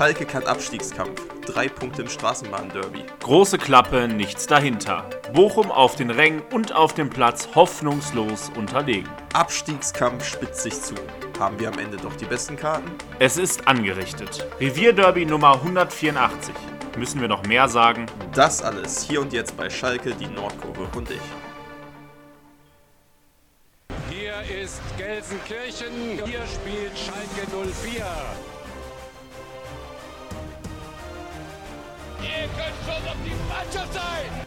Schalke kein Abstiegskampf. Drei Punkte im Straßenbahnderby. Große Klappe, nichts dahinter. Bochum auf den Rängen und auf dem Platz hoffnungslos unterlegen. Abstiegskampf spitzt sich zu. Haben wir am Ende doch die besten Karten? Es ist angerichtet. Revierderby Nummer 184. Müssen wir noch mehr sagen? Das alles hier und jetzt bei Schalke, die Nordkurve und ich. Hier ist Gelsenkirchen. Hier spielt Schalke 04. Könnt schon auf die Mannschaft sein!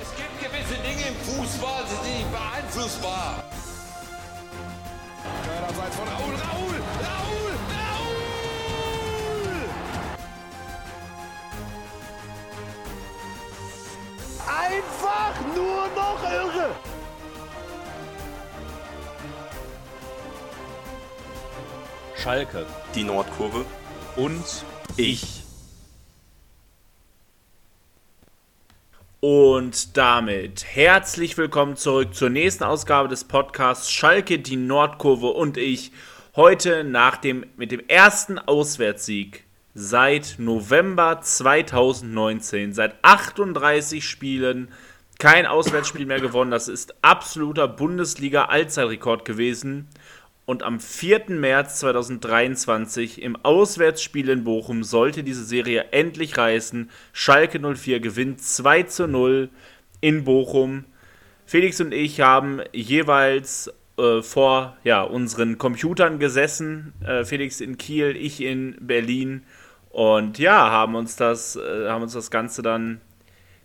Es gibt gewisse Dinge im Fußball, die sind nicht beeinflussbar. Abseits von Raul, Raul, Raul, Raul! Einfach nur noch irre! Schalke Die Nordkurve. und ich. Und damit herzlich willkommen zurück zur nächsten Ausgabe des Podcasts Schalke, die Nordkurve und ich. Heute nach dem, mit dem ersten Auswärtssieg seit November 2019, seit 38 Spielen, kein Auswärtsspiel mehr gewonnen. Das ist absoluter Bundesliga-Allzeitrekord gewesen. Und am 4. März 2023 im Auswärtsspiel in Bochum sollte diese Serie endlich reißen. Schalke 04 gewinnt 2 zu 0 in Bochum. Felix und ich haben jeweils äh, vor ja, unseren Computern gesessen. Äh, Felix in Kiel, ich in Berlin. Und ja, haben uns das, äh, haben uns das Ganze dann,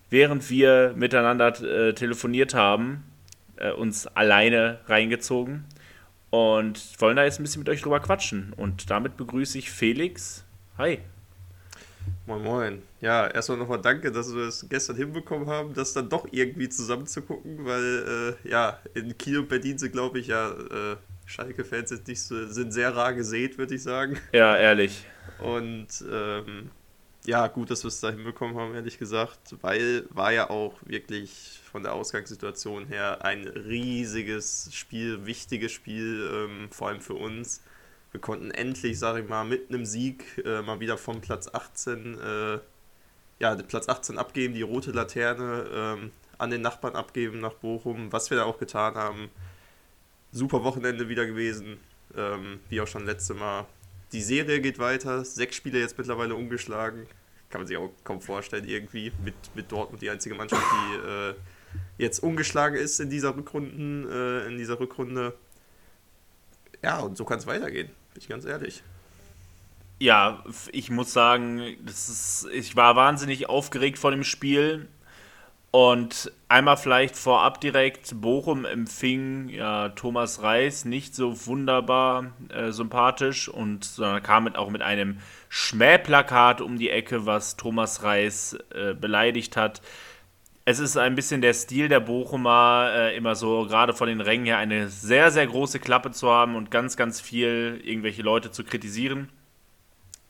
während wir miteinander äh, telefoniert haben, äh, uns alleine reingezogen und wollen da jetzt ein bisschen mit euch drüber quatschen. Und damit begrüße ich Felix. Hi. Moin Moin. Ja, erstmal nochmal danke, dass wir es gestern hinbekommen haben, das dann doch irgendwie zusammen zu gucken, weil äh, ja, in Kiel und Berlin sind, glaube ich, ja, äh, Schalke-Fans sind, nicht so, sind sehr rar gesät, würde ich sagen. Ja, ehrlich. Und ähm, ja, gut, dass wir es da hinbekommen haben, ehrlich gesagt, weil war ja auch wirklich von der Ausgangssituation her ein riesiges Spiel, wichtiges Spiel, ähm, vor allem für uns. Wir konnten endlich, sage ich mal, mit einem Sieg äh, mal wieder vom Platz 18, äh, ja, Platz 18 abgeben, die rote Laterne ähm, an den Nachbarn abgeben nach Bochum, was wir da auch getan haben. Super Wochenende wieder gewesen, ähm, wie auch schon letzte Mal. Die Serie geht weiter, sechs Spiele jetzt mittlerweile umgeschlagen. Kann man sich auch kaum vorstellen, irgendwie. Mit, mit Dortmund die einzige Mannschaft, die äh, jetzt ungeschlagen ist in dieser Rückrunden, äh, in dieser Rückrunde. Ja, und so kann es weitergehen, bin ich ganz ehrlich. Ja, ich muss sagen, das ist, ich war wahnsinnig aufgeregt vor dem Spiel. Und einmal vielleicht vorab direkt, Bochum empfing ja, Thomas Reis nicht so wunderbar äh, sympathisch und sondern kam mit, auch mit einem Schmähplakat um die Ecke, was Thomas Reis äh, beleidigt hat. Es ist ein bisschen der Stil der Bochumer, äh, immer so gerade von den Rängen her eine sehr, sehr große Klappe zu haben und ganz, ganz viel irgendwelche Leute zu kritisieren.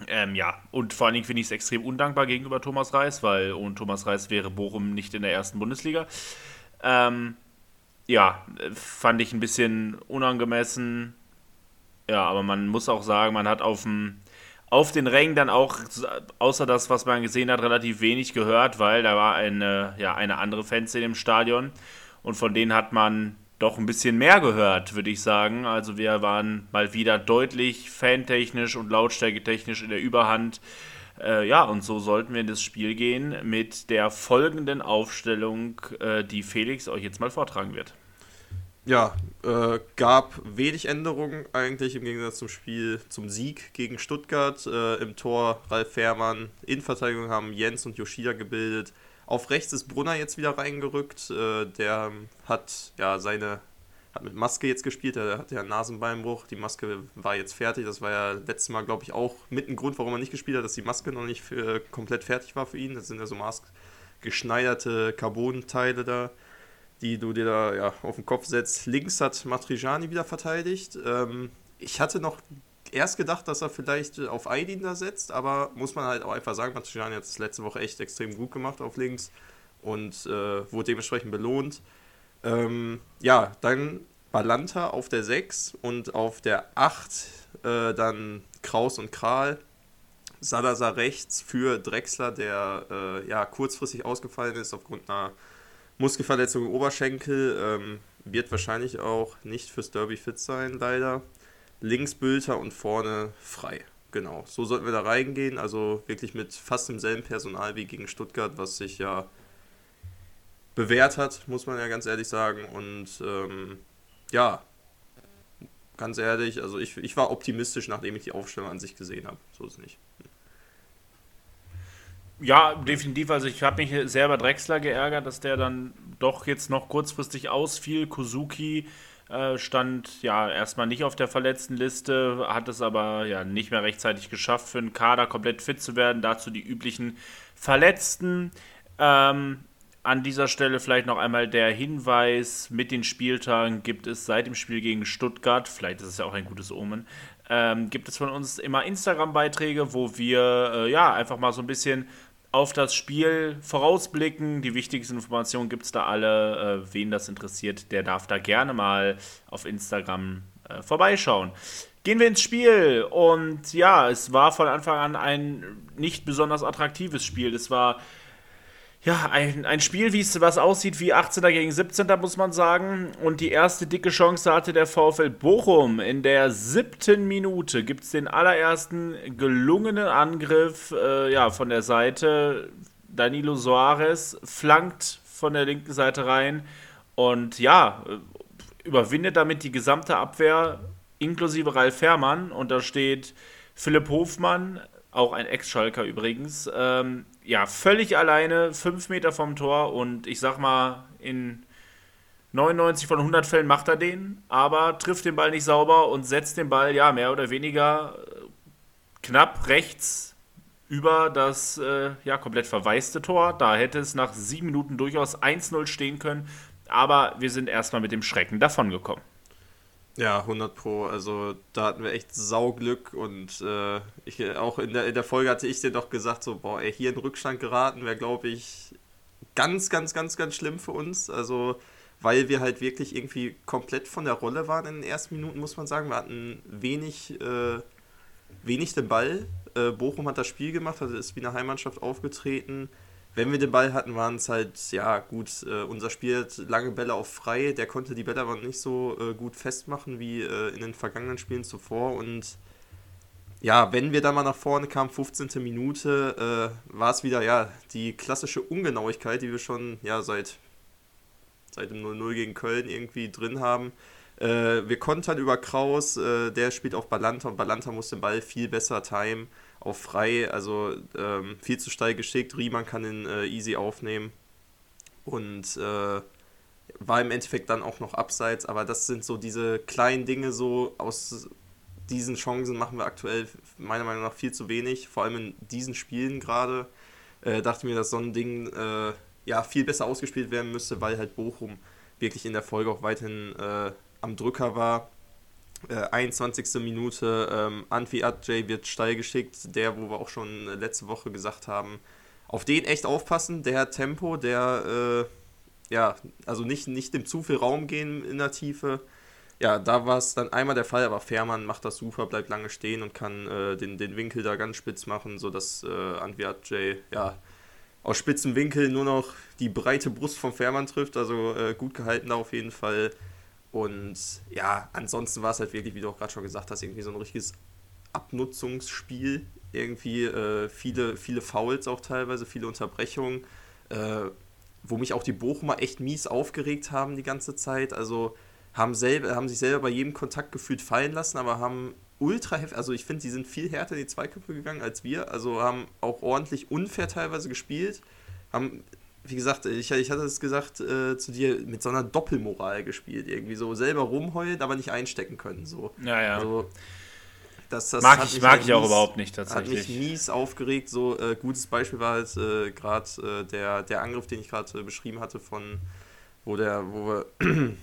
Ähm, ja, und vor allen Dingen finde ich es extrem undankbar gegenüber Thomas Reis, weil ohne Thomas Reis wäre Bochum nicht in der ersten Bundesliga. Ähm, ja, fand ich ein bisschen unangemessen. Ja, aber man muss auch sagen, man hat auf dem auf den Rängen dann auch, außer das, was man gesehen hat, relativ wenig gehört, weil da war eine, ja, eine andere Fanszene im Stadion und von denen hat man doch ein bisschen mehr gehört, würde ich sagen. Also wir waren mal wieder deutlich fantechnisch und lautstärketechnisch in der Überhand. Äh, ja, und so sollten wir in das Spiel gehen mit der folgenden Aufstellung, äh, die Felix euch jetzt mal vortragen wird. Ja, äh, gab wenig Änderungen eigentlich im Gegensatz zum Spiel zum Sieg gegen Stuttgart. Äh, Im Tor Ralf Fährmann, Innenverteidigung haben Jens und Yoshida gebildet. Auf rechts ist Brunner jetzt wieder reingerückt. Äh, der hat ja seine hat mit Maske jetzt gespielt, er hat ja einen Nasenbeinbruch. Die Maske war jetzt fertig. Das war ja letztes Mal, glaube ich, auch mit ein Grund, warum er nicht gespielt hat, dass die Maske noch nicht für, komplett fertig war für ihn. Das sind ja so maßgeschneiderte Carbon-Teile da die du dir da ja, auf den Kopf setzt. Links hat Matrijani wieder verteidigt. Ähm, ich hatte noch erst gedacht, dass er vielleicht auf Aydin da setzt, aber muss man halt auch einfach sagen, Matrijani hat es letzte Woche echt extrem gut gemacht auf links. und äh, wurde dementsprechend belohnt. Ähm, ja, dann Balanta auf der 6 und auf der 8 äh, dann Kraus und Kral. Salazar rechts für Drexler, der äh, ja kurzfristig ausgefallen ist aufgrund einer Muskelverletzung im Oberschenkel. Ähm, wird wahrscheinlich auch nicht fürs Derby fit sein, leider. Links Bülter und vorne frei. Genau, so sollten wir da reingehen. Also wirklich mit fast demselben Personal wie gegen Stuttgart, was sich ja bewährt hat, muss man ja ganz ehrlich sagen. Und ähm, ja, ganz ehrlich, also ich, ich war optimistisch, nachdem ich die Aufstellung an sich gesehen habe. So ist es nicht. Ja, definitiv. Also ich habe mich selber Drexler geärgert, dass der dann doch jetzt noch kurzfristig ausfiel. Kozuki äh, stand ja erstmal nicht auf der verletzten Liste, hat es aber ja nicht mehr rechtzeitig geschafft, für den Kader komplett fit zu werden. Dazu die üblichen Verletzten. Ähm, an dieser Stelle vielleicht noch einmal der Hinweis, mit den Spieltagen gibt es seit dem Spiel gegen Stuttgart, vielleicht ist es ja auch ein gutes Omen, ähm, gibt es von uns immer Instagram-Beiträge, wo wir äh, ja einfach mal so ein bisschen auf das Spiel vorausblicken. Die wichtigsten Informationen gibt es da alle. Äh, wen das interessiert, der darf da gerne mal auf Instagram äh, vorbeischauen. Gehen wir ins Spiel. Und ja, es war von Anfang an ein nicht besonders attraktives Spiel. Es war ja, ein, ein Spiel, wie es was aussieht wie 18. gegen 17. muss man sagen. Und die erste dicke Chance hatte der VfL Bochum. In der siebten Minute gibt es den allerersten gelungenen Angriff äh, ja, von der Seite. Danilo Soares flankt von der linken Seite rein und ja, überwindet damit die gesamte Abwehr inklusive Ralf Fährmann. Und da steht Philipp Hofmann, auch ein Ex-Schalker übrigens, ähm, ja, völlig alleine, fünf Meter vom Tor und ich sag mal, in 99 von 100 Fällen macht er den, aber trifft den Ball nicht sauber und setzt den Ball, ja, mehr oder weniger äh, knapp rechts über das äh, ja, komplett verwaiste Tor. Da hätte es nach sieben Minuten durchaus 1-0 stehen können, aber wir sind erstmal mit dem Schrecken davongekommen. Ja, 100 Pro. Also da hatten wir echt Sauglück und äh, ich, auch in der, in der Folge hatte ich dir doch gesagt, so, boah, ey, hier in Rückstand geraten wäre, glaube ich, ganz, ganz, ganz, ganz schlimm für uns. Also, weil wir halt wirklich irgendwie komplett von der Rolle waren in den ersten Minuten, muss man sagen. Wir hatten wenig, äh, wenig den Ball. Äh, Bochum hat das Spiel gemacht, also ist wie eine Heimmannschaft aufgetreten wenn wir den Ball hatten, waren es halt, ja, gut, äh, unser Spiel hat lange Bälle auf frei, der konnte die Bälle aber nicht so äh, gut festmachen wie äh, in den vergangenen Spielen zuvor und ja, wenn wir da mal nach vorne kamen, 15. Minute, äh, war es wieder, ja, die klassische Ungenauigkeit, die wir schon, ja, seit, seit dem 0-0 gegen Köln irgendwie drin haben. Äh, wir kontern über Kraus, äh, der spielt auf Balanta und Balanta muss den Ball viel besser timen auf frei, also ähm, viel zu steil geschickt. Riemann kann ihn äh, easy aufnehmen und äh, war im Endeffekt dann auch noch abseits, aber das sind so diese kleinen Dinge, so aus diesen Chancen machen wir aktuell meiner Meinung nach viel zu wenig, vor allem in diesen Spielen gerade. Äh, dachte mir, dass so ein Ding äh, ja viel besser ausgespielt werden müsste, weil halt Bochum wirklich in der Folge auch weiterhin äh, am Drücker war äh, 21. Minute, ähm, Anfi Adjay wird steil geschickt, der, wo wir auch schon letzte Woche gesagt haben, auf den echt aufpassen, der Tempo, der, äh, ja, also nicht, nicht dem zu viel Raum gehen in der Tiefe. Ja, da war es dann einmal der Fall, aber Fährmann macht das super, bleibt lange stehen und kann äh, den, den Winkel da ganz spitz machen, sodass äh, Anfi Adjay, ja, aus spitzen Winkel nur noch die breite Brust vom Fährmann trifft, also äh, gut gehalten da auf jeden Fall. Und ja, ansonsten war es halt wirklich, wie du auch gerade schon gesagt hast, irgendwie so ein richtiges Abnutzungsspiel. Irgendwie äh, viele, viele Fouls auch teilweise, viele Unterbrechungen, äh, wo mich auch die Bochumer echt mies aufgeregt haben die ganze Zeit. Also haben, selber, haben sich selber bei jedem Kontakt gefühlt fallen lassen, aber haben ultra heftig, also ich finde, die sind viel härter in die Zweiköpfe gegangen als wir, also haben auch ordentlich unfair teilweise gespielt, haben wie gesagt, ich, ich hatte es gesagt äh, zu dir, mit so einer Doppelmoral gespielt. Irgendwie so selber rumheulen, aber nicht einstecken können. So. Ja, ja. Also, das, das mag ich, mag halt ich auch mies, überhaupt nicht tatsächlich. Hat mich mies aufgeregt. So äh, gutes Beispiel war halt äh, gerade äh, der, der Angriff, den ich gerade äh, beschrieben hatte, von wo der, wo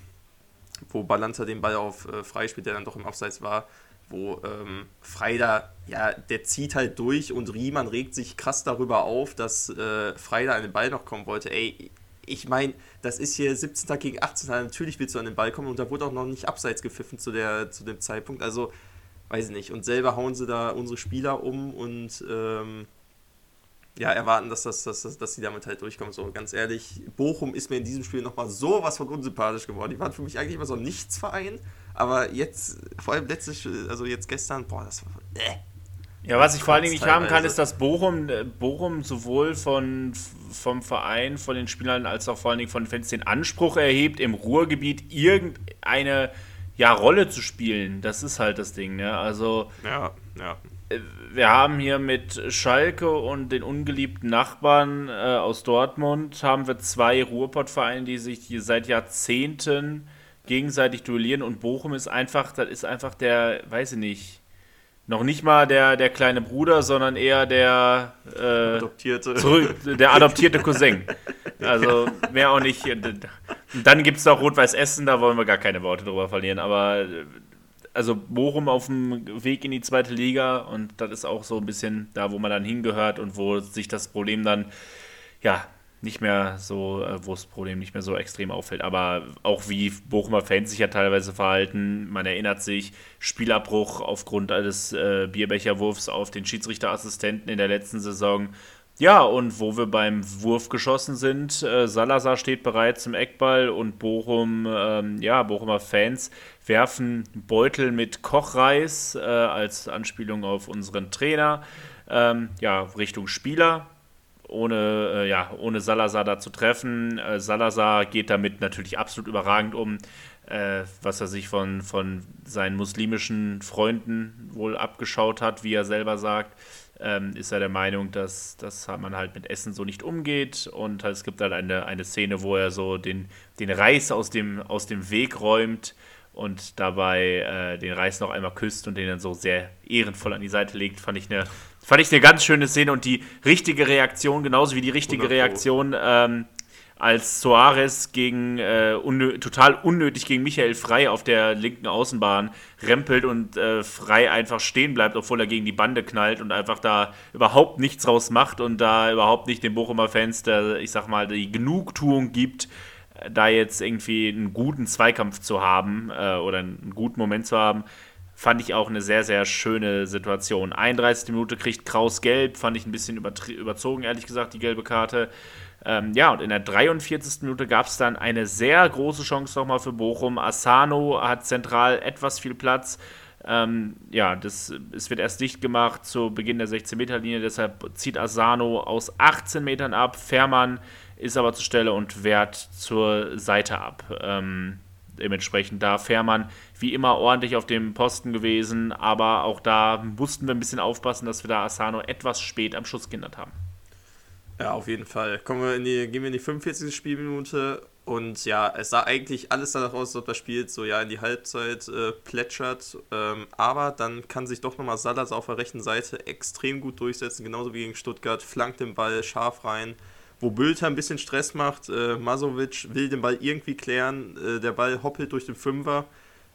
wo Balanta den Ball auf äh, frei spielt, der dann doch im Abseits war wo ähm, Freider, ja, der zieht halt durch und Riemann regt sich krass darüber auf, dass äh, Freider an den Ball noch kommen wollte. Ey, ich meine, das ist hier 17. gegen 18. Natürlich willst du an den Ball kommen und da wurde auch noch nicht abseits gepfiffen zu, der, zu dem Zeitpunkt. Also, weiß ich nicht. Und selber hauen sie da unsere Spieler um und ähm, ja, erwarten, dass, das, dass, dass, dass sie damit halt durchkommen. So, ganz ehrlich, Bochum ist mir in diesem Spiel nochmal so was von unsympathisch geworden. Die waren für mich eigentlich immer so ein Nichtsverein, aber jetzt, vor allem letztes, also jetzt gestern, boah, das war. Äh. Ja, was ich vor allen Dingen nicht haben kann, ist, dass Bochum, äh, Bochum sowohl von, vom Verein, von den Spielern, als auch vor allen Dingen von den Fans den Anspruch erhebt, im Ruhrgebiet irgendeine ja, Rolle zu spielen. Das ist halt das Ding, ne? Also. Ja, ja wir haben hier mit Schalke und den ungeliebten Nachbarn äh, aus Dortmund haben wir zwei Ruhrpottvereine, die sich hier seit Jahrzehnten gegenseitig duellieren und Bochum ist einfach, das ist einfach der, weiß ich nicht, noch nicht mal der, der kleine Bruder, sondern eher der äh, adoptierte. Zurück, der adoptierte Cousin. Also mehr auch nicht. Dann gibt es noch Rot-Weiß Essen, da wollen wir gar keine Worte drüber verlieren, aber also Bochum auf dem Weg in die zweite Liga und das ist auch so ein bisschen da, wo man dann hingehört und wo sich das Problem dann ja nicht mehr so, äh, wo das Problem nicht mehr so extrem auffällt. Aber auch wie Bochumer Fans sich ja teilweise verhalten, man erinnert sich, Spielabbruch aufgrund eines äh, Bierbecherwurfs auf den Schiedsrichterassistenten in der letzten Saison ja, und wo wir beim Wurf geschossen sind, äh, Salazar steht bereit zum Eckball und Bochum, ähm, ja, Bochumer Fans werfen Beutel mit Kochreis äh, als Anspielung auf unseren Trainer, ähm, ja, Richtung Spieler. Ohne, äh, ja, ohne Salazar da zu treffen. Äh, Salazar geht damit natürlich absolut überragend um, äh, was er sich von, von seinen muslimischen Freunden wohl abgeschaut hat, wie er selber sagt ähm, ist er der Meinung, dass, dass man halt mit Essen so nicht umgeht. Und es gibt halt eine, eine Szene, wo er so den, den Reis aus dem, aus dem Weg räumt und dabei äh, den Reis noch einmal küsst und den dann so sehr ehrenvoll an die Seite legt. Fand ich eine, fand ich eine ganz schöne Szene und die richtige Reaktion, genauso wie die richtige Reaktion ähm, als Soares gegen äh, unnö total unnötig gegen Michael Frei auf der linken Außenbahn rempelt und äh, Frei einfach stehen bleibt, obwohl er gegen die Bande knallt und einfach da überhaupt nichts raus macht und da überhaupt nicht den Bochumer Fans, der, ich sag mal, die Genugtuung gibt, äh, da jetzt irgendwie einen guten Zweikampf zu haben äh, oder einen guten Moment zu haben, fand ich auch eine sehr, sehr schöne Situation. 31. Minute kriegt Kraus gelb, fand ich ein bisschen überzogen, ehrlich gesagt, die gelbe Karte. Ähm, ja, und in der 43. Minute gab es dann eine sehr große Chance nochmal für Bochum. Asano hat zentral etwas viel Platz. Ähm, ja, das, es wird erst dicht gemacht zu Beginn der 16-Meter-Linie, deshalb zieht Asano aus 18 Metern ab. Fährmann ist aber zur Stelle und wehrt zur Seite ab. Ähm, dementsprechend da Fährmann wie immer ordentlich auf dem Posten gewesen, aber auch da mussten wir ein bisschen aufpassen, dass wir da Asano etwas spät am Schuss gehindert haben. Ja, auf jeden Fall. Kommen wir in die, gehen wir in die 45. Spielminute und ja, es sah eigentlich alles danach aus, dass das Spiel so ja in die Halbzeit äh, plätschert. Ähm, aber dann kann sich doch nochmal Salas auf der rechten Seite extrem gut durchsetzen, genauso wie gegen Stuttgart, flankt den Ball scharf rein. Wo Bülter ein bisschen Stress macht, äh, Masovic will den Ball irgendwie klären, äh, der Ball hoppelt durch den Fünfer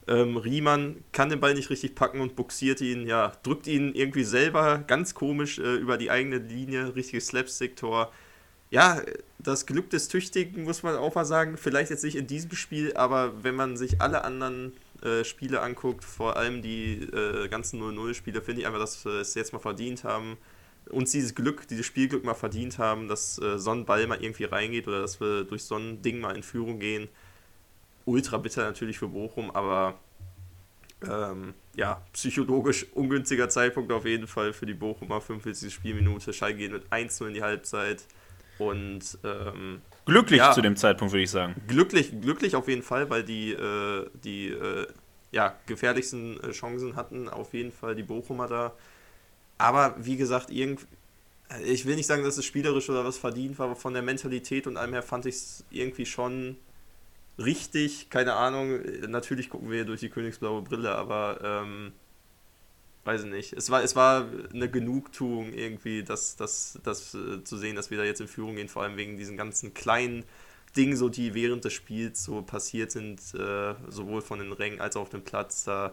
ähm, Riemann kann den Ball nicht richtig packen und buxiert ihn, ja, drückt ihn irgendwie selber ganz komisch äh, über die eigene Linie, richtiges Slapstick-Tor. Ja, das Glück des Tüchtigen muss man auch mal sagen, vielleicht jetzt nicht in diesem Spiel, aber wenn man sich alle anderen äh, Spiele anguckt, vor allem die äh, ganzen 0-0-Spiele, finde ich einfach, dass wir es jetzt mal verdient haben, uns dieses Glück, dieses Spielglück mal verdient haben, dass äh, so ein Ball mal irgendwie reingeht oder dass wir durch so ein Ding mal in Führung gehen ultra bitter natürlich für Bochum, aber ähm, ja, psychologisch ungünstiger Zeitpunkt auf jeden Fall für die Bochumer. 45. Spielminute. Schalke geht mit 1-0 in die Halbzeit. Und ähm, glücklich ja, zu dem Zeitpunkt, würde ich sagen. Glücklich, glücklich auf jeden Fall, weil die, äh, die äh, ja, gefährlichsten äh, Chancen hatten auf jeden Fall die Bochumer da. Aber wie gesagt, irgend, ich will nicht sagen, dass es spielerisch oder was verdient war, aber von der Mentalität und allem her fand ich es irgendwie schon richtig, keine Ahnung, natürlich gucken wir durch die königsblaue Brille, aber ähm, weiß ich nicht. Es war, es war eine Genugtuung irgendwie, das, das, das äh, zu sehen, dass wir da jetzt in Führung gehen, vor allem wegen diesen ganzen kleinen Dingen, so die während des Spiels so passiert sind, äh, sowohl von den Rängen als auch auf dem Platz. Da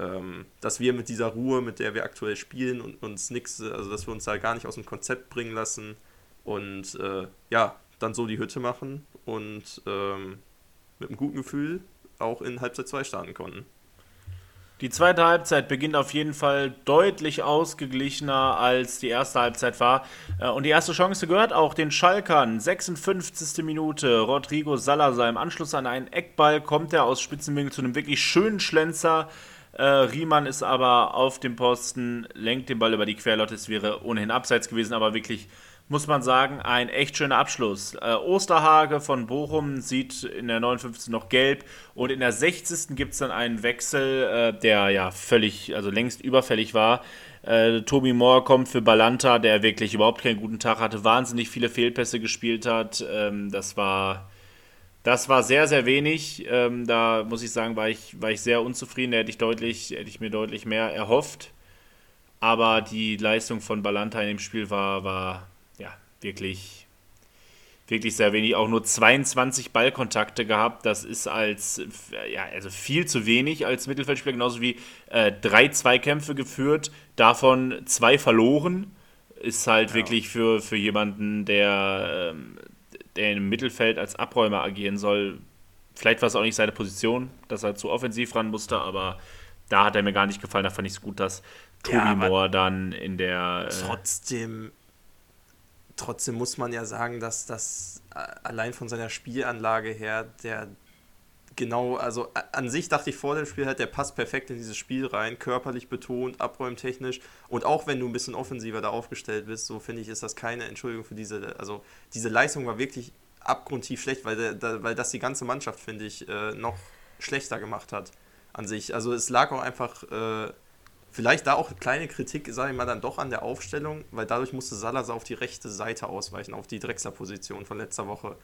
ähm, dass wir mit dieser Ruhe, mit der wir aktuell spielen und uns nichts, also dass wir uns da gar nicht aus dem Konzept bringen lassen und äh, ja, dann so die Hütte machen und ähm, mit einem guten Gefühl auch in Halbzeit 2 starten konnten. Die zweite Halbzeit beginnt auf jeden Fall deutlich ausgeglichener als die erste Halbzeit war. Äh, und die erste Chance gehört auch den Schalkern. 56. Minute. Rodrigo Salazar im Anschluss an einen Eckball kommt er aus Spitzenwinkel zu einem wirklich schönen Schlenzer. Äh, Riemann ist aber auf dem Posten, lenkt den Ball über die Querlotte. Es wäre ohnehin abseits gewesen, aber wirklich muss man sagen, ein echt schöner Abschluss. Äh, Osterhage von Bochum sieht in der 59. noch gelb und in der 60. gibt es dann einen Wechsel, äh, der ja völlig, also längst überfällig war. Äh, Tobi Moore kommt für Balanta, der wirklich überhaupt keinen guten Tag hatte, wahnsinnig viele Fehlpässe gespielt hat. Ähm, das war. Das war sehr, sehr wenig. Ähm, da muss ich sagen, war ich, war ich sehr unzufrieden. Da hätte ich, deutlich, hätte ich mir deutlich mehr erhofft. Aber die Leistung von Balanta in dem Spiel war, war wirklich, wirklich sehr wenig. Auch nur 22 Ballkontakte gehabt. Das ist als, ja, also viel zu wenig als Mittelfeldspieler. Genauso wie äh, drei Zweikämpfe geführt, davon zwei verloren. Ist halt ja. wirklich für, für jemanden, der, ähm, der im Mittelfeld als Abräumer agieren soll. Vielleicht war es auch nicht seine Position, dass er zu offensiv ran musste, aber da hat er mir gar nicht gefallen. Da fand ich es gut, dass Tobi ja, Moore dann in der. Äh, trotzdem trotzdem muss man ja sagen, dass das äh, allein von seiner Spielanlage her, der genau, also an sich dachte ich vor dem Spiel halt, der passt perfekt in dieses Spiel rein, körperlich betont, abräumtechnisch und auch wenn du ein bisschen offensiver da aufgestellt bist, so finde ich, ist das keine Entschuldigung für diese, also diese Leistung war wirklich abgrundtief schlecht, weil, der, weil das die ganze Mannschaft, finde ich, äh, noch schlechter gemacht hat an sich. Also es lag auch einfach äh, Vielleicht da auch eine kleine Kritik, sage ich mal, dann doch an der Aufstellung, weil dadurch musste Salazar auf die rechte Seite ausweichen, auf die Drechsler-Position von letzter Woche.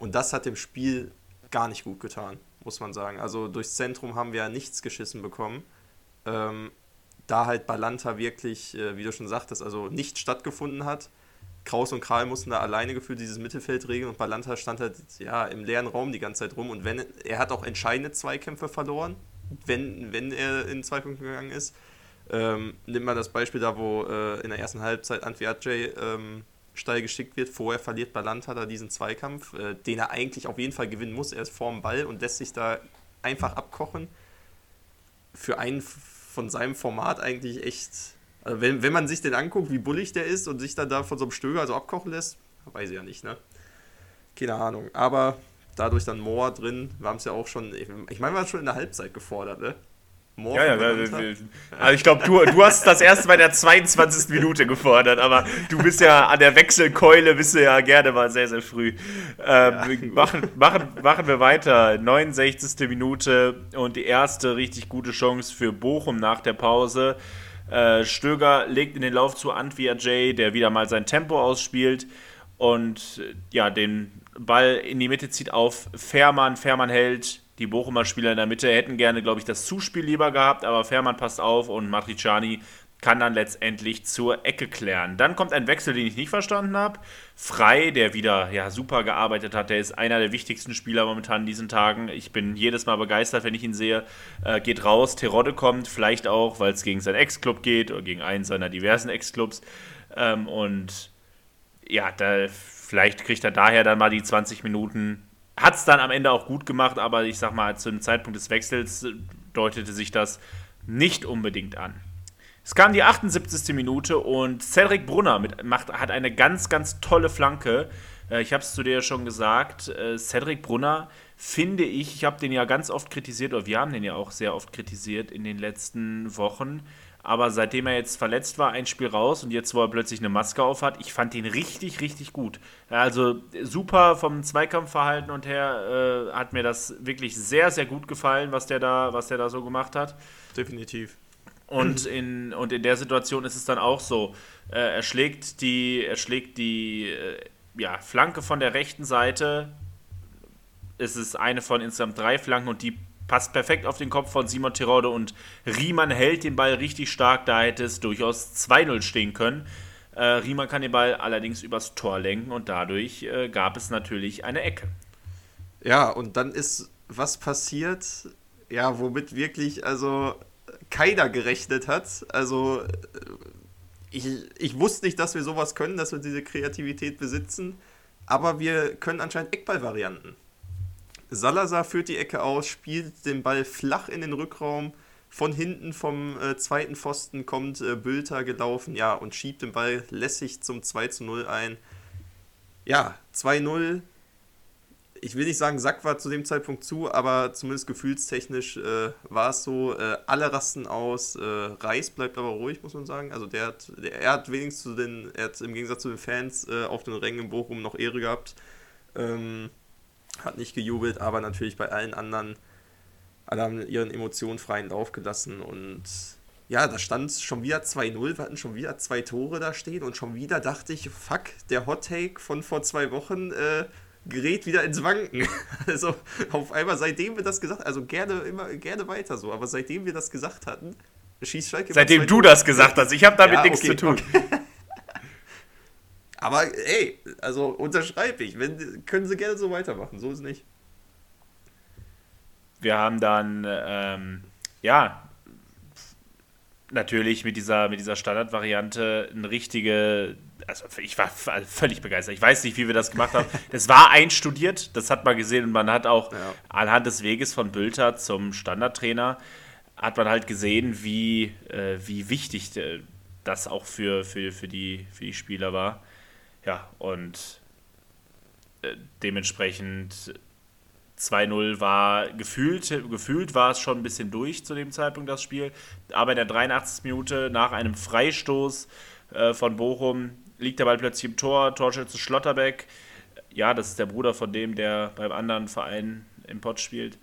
Und das hat dem Spiel gar nicht gut getan, muss man sagen. Also durchs Zentrum haben wir nichts geschissen bekommen. Ähm, da halt Balanta wirklich, äh, wie du schon sagtest, also nicht stattgefunden hat. Kraus und Kral mussten da alleine gefühlt dieses Mittelfeld regeln und Balanta stand halt ja im leeren Raum die ganze Zeit rum. Und wenn er hat auch entscheidende Zweikämpfe verloren, wenn, wenn er in Zweikämpfe gegangen ist. Ähm, nimm mal das Beispiel da, wo äh, in der ersten Halbzeit Antwi Adjei ähm, steil geschickt wird. Vorher verliert Balanta da diesen Zweikampf, äh, den er eigentlich auf jeden Fall gewinnen muss. Er ist vorm Ball und lässt sich da einfach abkochen. Für einen von seinem Format eigentlich echt. Also wenn, wenn man sich den anguckt, wie bullig der ist und sich dann da von so einem Stöger so abkochen lässt, weiß ich ja nicht, ne? Keine Ahnung. Aber dadurch dann Moore drin, wir haben es ja auch schon, ich meine, wir haben schon in der Halbzeit gefordert, ne? Ja, ja, ja, also ich glaube, du, du hast das erste bei der 22. Minute gefordert, aber du bist ja an der Wechselkeule, bist du ja gerne mal sehr, sehr früh. Ähm, machen, machen, machen wir weiter. 69. Minute und die erste richtig gute Chance für Bochum nach der Pause. Äh, Stöger legt in den Lauf zu Antwia J, der wieder mal sein Tempo ausspielt und ja, den Ball in die Mitte zieht auf Fährmann. Fährmann hält die Bochumer Spieler in der Mitte hätten gerne, glaube ich, das Zuspiel lieber gehabt, aber Fährmann passt auf und Matriciani kann dann letztendlich zur Ecke klären. Dann kommt ein Wechsel, den ich nicht verstanden habe. Frei, der wieder ja, super gearbeitet hat, der ist einer der wichtigsten Spieler momentan in diesen Tagen. Ich bin jedes Mal begeistert, wenn ich ihn sehe. Äh, geht raus, Terodde kommt, vielleicht auch, weil es gegen seinen Ex-Club geht oder gegen einen seiner diversen Ex-Clubs. Ähm, und ja, da, vielleicht kriegt er daher dann mal die 20 Minuten hat es dann am Ende auch gut gemacht, aber ich sag mal, zu dem Zeitpunkt des Wechsels deutete sich das nicht unbedingt an. Es kam die 78. Minute und Cedric Brunner mit, macht, hat eine ganz, ganz tolle Flanke. Äh, ich habe es zu dir schon gesagt. Äh, Cedric Brunner finde ich, ich habe den ja ganz oft kritisiert, oder wir haben den ja auch sehr oft kritisiert in den letzten Wochen. Aber seitdem er jetzt verletzt war, ein Spiel raus und jetzt, wo er plötzlich eine Maske auf hat, ich fand ihn richtig, richtig gut. Also super vom Zweikampfverhalten und her äh, hat mir das wirklich sehr, sehr gut gefallen, was der da, was der da so gemacht hat. Definitiv. Und in, und in der Situation ist es dann auch so. Äh, er schlägt die, er schlägt die äh, ja, Flanke von der rechten Seite. Es ist eine von insgesamt drei Flanken und die passt perfekt auf den Kopf von Simon Tirode und Riemann hält den Ball richtig stark. Da hätte es durchaus 2-0 stehen können. Äh, Riemann kann den Ball allerdings übers Tor lenken und dadurch äh, gab es natürlich eine Ecke. Ja, und dann ist was passiert, ja, womit wirklich, also keiner gerechnet hat. Also, äh, ich, ich wusste nicht, dass wir sowas können, dass wir diese Kreativität besitzen. Aber wir können anscheinend Eckballvarianten. Salazar führt die Ecke aus, spielt den Ball flach in den Rückraum. Von hinten vom äh, zweiten Pfosten kommt äh, Bülter gelaufen, ja, und schiebt den Ball lässig zum 2 zu 0 ein. Ja, 2-0 ich will nicht sagen, Sack war zu dem Zeitpunkt zu, aber zumindest gefühlstechnisch äh, war es so. Äh, alle rasten aus. Äh, Reis bleibt aber ruhig, muss man sagen. Also der hat, der, er hat wenigstens zu den, er hat im Gegensatz zu den Fans äh, auf den Rängen in Bochum noch Ehre gehabt. Ähm, hat nicht gejubelt, aber natürlich bei allen anderen, alle haben ihren Emotionen freien Lauf gelassen und ja, da stand schon wieder 2-0, wir hatten schon wieder zwei Tore da stehen und schon wieder dachte ich, fuck, der Hot Take von vor zwei Wochen äh, gerät wieder ins Wanken. Also auf einmal, seitdem wir das gesagt also gerne immer gerne weiter so, aber seitdem wir das gesagt hatten, schießt Schalke. Seitdem du das gesagt hast, ich habe damit ja, nichts okay, zu tun. Okay. Aber ey, also unterschreibe ich, wenn, können sie gerne so weitermachen, so ist nicht. Wir haben dann, ähm, ja, natürlich mit dieser, mit dieser Standardvariante eine richtige also ich war völlig begeistert. Ich weiß nicht, wie wir das gemacht haben. Das war einstudiert, das hat man gesehen und man hat auch ja. anhand des Weges von Bülter zum Standardtrainer hat man halt gesehen, wie, äh, wie wichtig äh, das auch für, für, für, die, für die Spieler war. Ja, und äh, dementsprechend 2-0 war gefühlt, gefühlt war es schon ein bisschen durch zu dem Zeitpunkt, das Spiel. Aber in der 83. Minute nach einem Freistoß äh, von Bochum liegt der Ball plötzlich im Tor, Torschütze Schlotterbeck. Ja, das ist der Bruder von dem, der beim anderen Verein im Pott spielt.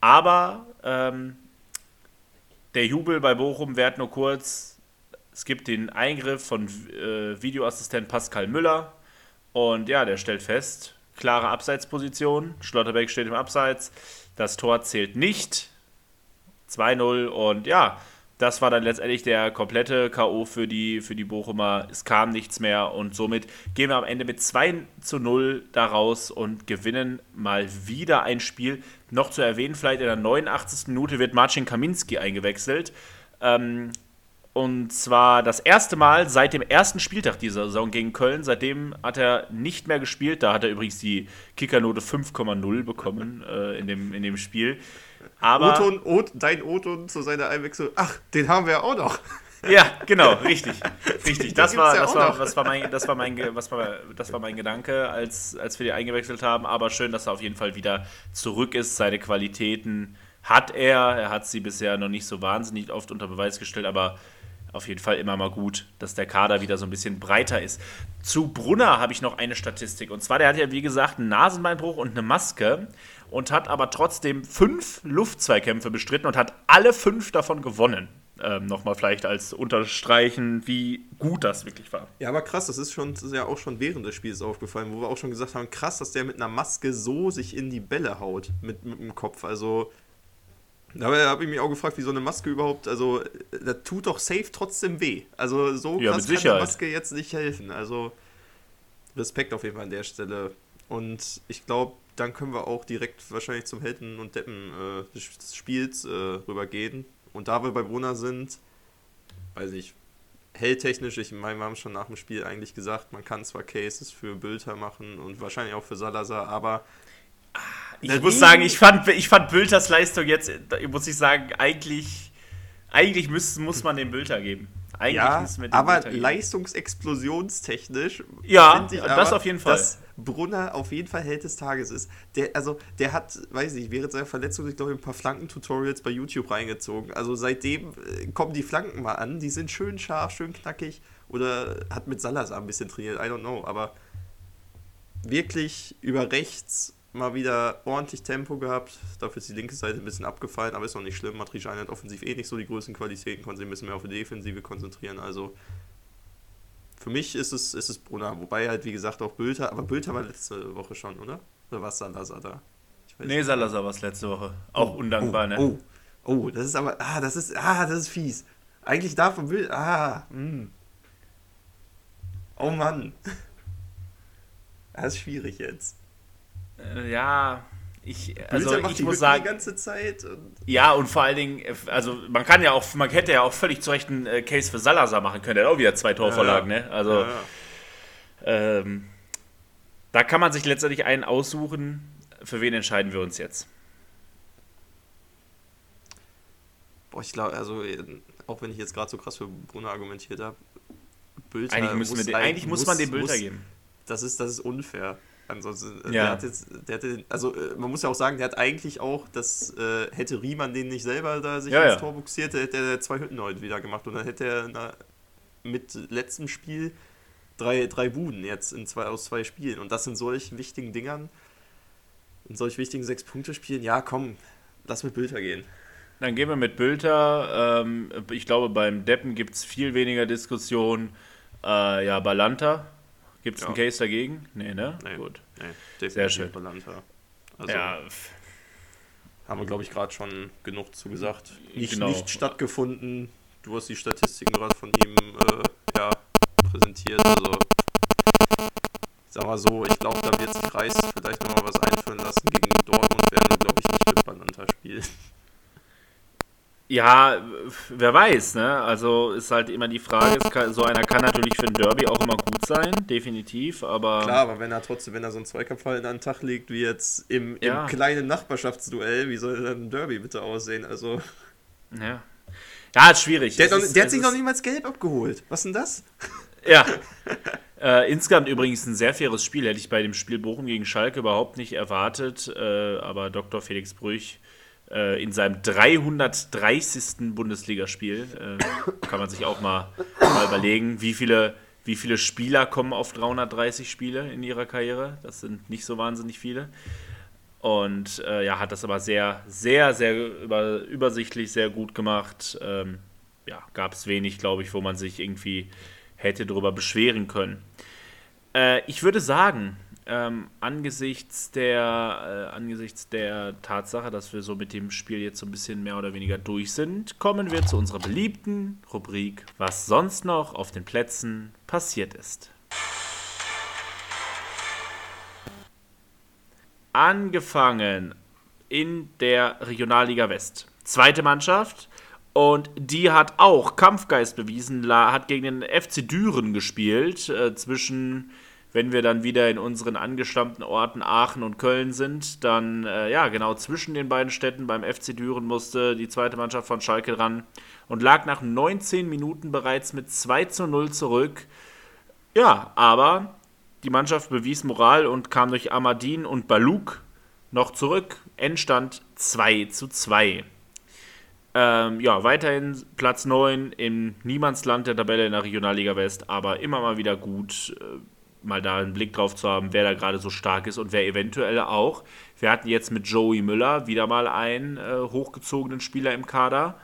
Aber ähm, der Jubel bei Bochum währt nur kurz. Es gibt den Eingriff von äh, Videoassistent Pascal Müller. Und ja, der stellt fest, klare Abseitsposition. Schlotterbeck steht im Abseits. Das Tor zählt nicht. 2-0 und ja, das war dann letztendlich der komplette K.O. für die, für die Bochumer. Es kam nichts mehr und somit gehen wir am Ende mit 2 zu 0 daraus und gewinnen mal wieder ein Spiel. Noch zu erwähnen, vielleicht in der 89. Minute wird Marcin Kaminski eingewechselt. Ähm, und zwar das erste Mal seit dem ersten Spieltag dieser Saison gegen Köln. Seitdem hat er nicht mehr gespielt. Da hat er übrigens die Kickernote 5,0 bekommen äh, in, dem, in dem Spiel. Aber Oton, Ot, dein Oton zu seiner Einwechslung, ach, den haben wir auch noch. Ja, genau, richtig. Richtig. Das war, ja das, war, das, war mein, das, war mein, was war, das war mein Gedanke, als, als wir die eingewechselt haben. Aber schön, dass er auf jeden Fall wieder zurück ist. Seine Qualitäten hat er. Er hat sie bisher noch nicht so wahnsinnig oft unter Beweis gestellt, aber auf jeden Fall immer mal gut, dass der Kader wieder so ein bisschen breiter ist. Zu Brunner habe ich noch eine Statistik. Und zwar, der hat ja, wie gesagt, einen Nasenbeinbruch und eine Maske und hat aber trotzdem fünf Luftzweikämpfe bestritten und hat alle fünf davon gewonnen. Ähm, Nochmal vielleicht als Unterstreichen, wie gut das wirklich war. Ja, aber krass, das ist schon das ist ja auch schon während des Spiels aufgefallen, wo wir auch schon gesagt haben, krass, dass der mit einer Maske so sich in die Bälle haut mit, mit dem Kopf. Also da habe ich mich auch gefragt, wie so eine Maske überhaupt, also das tut doch safe trotzdem weh. Also so ja, krass kann die Maske jetzt nicht helfen. Also Respekt auf jeden Fall an der Stelle. Und ich glaube, dann können wir auch direkt wahrscheinlich zum Helden und Deppen äh, des Spiels äh, rübergehen. Und da wir bei Brunner sind, weiß ich, helltechnisch, ich meine, wir haben schon nach dem Spiel eigentlich gesagt, man kann zwar Cases für Bülter machen und wahrscheinlich auch für Salazar, aber ich muss sagen, ich fand, ich fand Bülters Leistung jetzt, muss ich sagen, eigentlich, eigentlich muss, muss man den Bülter geben. Eigentlich ja, aber leistungsexplosionstechnisch. Ja, ich das aber, auf jeden Fall. Dass Brunner auf jeden Fall Held des Tages ist. Der, also, der hat, weiß ich, während seiner Verletzung sich, glaube ein paar Flankentutorials bei YouTube reingezogen. Also seitdem äh, kommen die Flanken mal an. Die sind schön scharf, schön knackig. Oder hat mit Salazar ein bisschen trainiert, I don't know. Aber wirklich über rechts mal wieder ordentlich Tempo gehabt. Dafür ist die linke Seite ein bisschen abgefallen, aber ist noch nicht schlimm. Matrischan hat offensiv eh nicht so die größten Qualitäten, konnte sich ein bisschen mehr auf die Defensive konzentrieren. Also für mich ist es, ist es Brunner. Wobei halt, wie gesagt, auch Bülter. Aber Bülter war letzte Woche schon, oder? Oder war es Salazar da? Nee, Salazar war es letzte Woche. Auch oh, undankbar, oh, ne? Oh, oh, das ist aber. Ah, das ist. Ah, das ist fies. Eigentlich davon will. Ah, mh. Hm. Oh Mann. Das ist schwierig jetzt. Äh, ja, Ich, also ich die muss sagen, die ganze Zeit. Und ja, und vor allen Dingen, also man kann ja auch, man hätte ja auch völlig zu Recht einen äh, Case für Salazar machen können, der hat auch wieder zwei Torvorlagen, ne? Also, ja, ja. ähm, da kann man sich letztendlich einen aussuchen. Für wen entscheiden wir uns jetzt? Boah, ich glaube, also, äh, auch wenn ich jetzt gerade so krass für Brunner argumentiert habe, Bülter Eigentlich, wir den, eigentlich muss man den Bülter muss- geben. Das ist, das ist unfair. Ansonsten, äh, Ja. der hat jetzt, der hatte, also äh, man muss ja auch sagen, der hat eigentlich auch, das äh, hätte Riemann den nicht selber da sich Ja, ins ja. Tor buxiert, hätte er zwei Hütten heute wieder gemacht und dann hätte er na, mit letztem Spiel drei, drei Buden jetzt in zwei, aus zwei Spielen und das in solch wichtigen Dingern, in solch wichtigen Sechs-Punkte-Spielen, ja komm, lass mit Bülter gehen. Dann gehen wir mit Bülter. Ähm, ich glaube, beim Deppen gibt es viel weniger Diskussion. Äh, ja, Balanta. Gibt es Ja. einen Case dagegen? Nee, ne? Nee. Gut. Nee, Sehr schön. Balanta. Also ja, haben wir, glaube ich, gerade schon genug zugesagt. Nicht, Genau. nicht stattgefunden. Du hast die Statistiken gerade von ihm äh, ja, präsentiert. Also, sag mal so, ich glaube, da wird sich Reis vielleicht nochmal was einfallen lassen. Gegen Dortmund werden wir, glaube ich, nicht mit Balanta spielen. Ja, wer weiß, ne? Also ist halt immer die Frage, kann, so einer kann natürlich für ein Derby auch immer gut sein, definitiv, aber Klar, aber wenn er trotzdem, wenn er so einen Zweikampfverhalten an den Tag legt, wie jetzt im, Ja. im kleinen Nachbarschaftsduell, wie soll dann ein Derby bitte aussehen? Also, ja. Ja, ist schwierig. der, hat, noch, ist- der hat sich noch niemals gelb abgeholt. Was denn das? Ja. Äh, insgesamt übrigens ein sehr faires Spiel. Hätte ich bei dem Spiel Bochum gegen Schalke überhaupt nicht erwartet. Äh, aber Dr. Felix Brüch äh, in seinem 330. Bundesligaspiel äh, kann man sich auch mal, mal überlegen, wie viele, wie viele Spieler kommen auf 330 Spiele in ihrer Karriere. Das sind nicht so wahnsinnig viele. Und äh, ja, hat das aber sehr, sehr, sehr über, übersichtlich, sehr gut gemacht. Ähm, ja, gab es wenig, glaube ich, wo man sich irgendwie hätte darüber beschweren können. Äh, ich würde sagen, ähm, angesichts, der, äh, angesichts der Tatsache, dass wir so mit dem Spiel jetzt so ein bisschen mehr oder weniger durch sind, kommen wir zu unserer beliebten Rubrik, was sonst noch auf den Plätzen passiert ist. Angefangen in der Regionalliga West. Zweite Mannschaft. Und die hat auch Kampfgeist bewiesen, hat gegen den FC Düren gespielt. Äh, zwischen, wenn wir dann wieder in unseren angestammten Orten Aachen und Köln sind, dann, äh, ja, genau zwischen den beiden Städten beim FC Düren musste die zweite Mannschaft von Schalke ran und lag nach 19 Minuten bereits mit 2 zu 0 zurück. Ja, aber die Mannschaft bewies Moral und kam durch Amadin und Baluk noch zurück. Endstand 2 zu 2. Ähm, ja, weiterhin Platz 9 im Niemandsland der Tabelle in der Regionalliga West, aber immer mal wieder gut, äh, mal da einen Blick drauf zu haben, wer da gerade so stark ist und wer eventuell auch. Wir hatten jetzt mit Joey Müller wieder mal einen äh, hochgezogenen Spieler im Kader.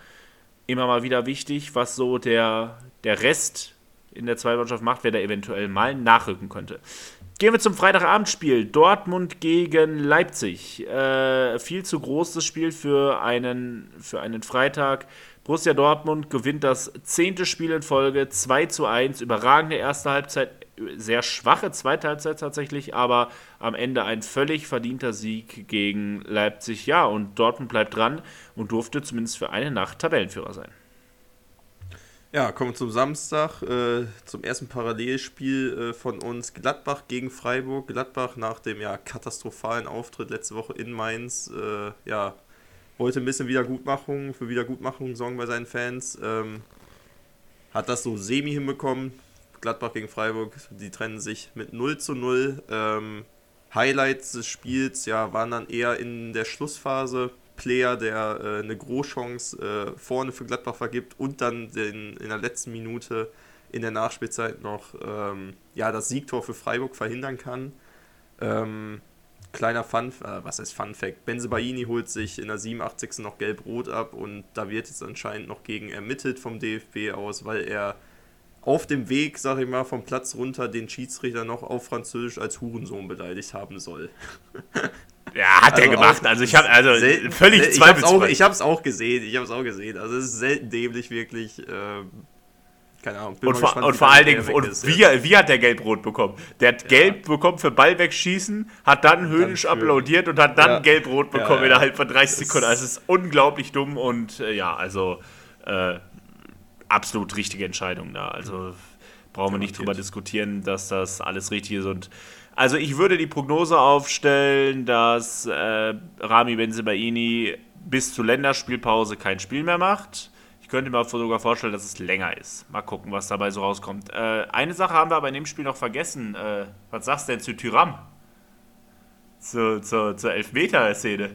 Immer mal wieder wichtig, was so der, der Rest in der Zweitmannschaft macht, wer da eventuell mal nachrücken könnte. Gehen wir zum Freitagabendspiel. Dortmund gegen Leipzig. Äh, viel zu groß das Spiel für einen, für einen Freitag. Borussia Dortmund gewinnt das zehnte Spiel in Folge 2 zu 1. Überragende erste Halbzeit, sehr schwache zweite Halbzeit tatsächlich, aber am Ende ein völlig verdienter Sieg gegen Leipzig. Ja, und Dortmund bleibt dran und durfte zumindest für eine Nacht Tabellenführer sein. Ja, kommen wir zum Samstag, äh, zum ersten Parallelspiel äh, von uns. Gladbach gegen Freiburg. Gladbach nach dem ja katastrophalen Auftritt letzte Woche in Mainz, äh, ja, wollte ein bisschen Wiedergutmachung, für Wiedergutmachung sorgen bei seinen Fans. Ähm, hat das so semi hinbekommen. Gladbach gegen Freiburg, die trennen sich mit 0 zu 0. Ähm, Highlights des Spiels ja, waren dann eher in der Schlussphase. Player, der äh, eine Großchance äh, vorne für Gladbach vergibt und dann den, in der letzten Minute in der Nachspielzeit noch ähm, ja, das Siegtor für Freiburg verhindern kann. Ähm, kleiner Fun, äh, was heißt Fun Fact? Benzebaini holt sich in der 87. noch gelb-rot ab und da wird jetzt anscheinend noch gegen ermittelt vom DFB aus, weil er auf dem Weg, sag ich mal, vom Platz runter den Schiedsrichter noch auf Französisch als Hurensohn beleidigt haben soll. Ja, hat er Also gemacht. auch Also ich habe also selten- völlig auch, zweifelsfrei. ich hab's auch gesehen, ich hab's auch gesehen. Also es ist selten dämlich wirklich. Ähm, keine Ahnung. bin Und vor, gespannt, und vor allen Dingen, und ist wie, jetzt. wie hat der Gelb-Rot bekommen? Der hat Gelb bekommen für Ball wegschießen, hat dann höhnisch applaudiert und hat dann Ja. Gelb-Rot Ja, bekommen ja. innerhalb von 30 Sekunden. Also es ist unglaublich dumm und äh, ja, also äh, absolut richtige Entscheidung da. Also brauchen wir nicht drüber diskutieren, dass das alles richtig ist. Und also ich würde die Prognose aufstellen, dass äh, Rami Benzebaini bis zur Länderspielpause kein Spiel mehr macht. Ich könnte mir sogar vorstellen, dass es länger ist. Mal gucken, was dabei so rauskommt. Äh, eine Sache haben wir aber in dem Spiel noch vergessen. Äh, was sagst du denn zu Tyram? Zu, zu, zur Elfmeter-Szene.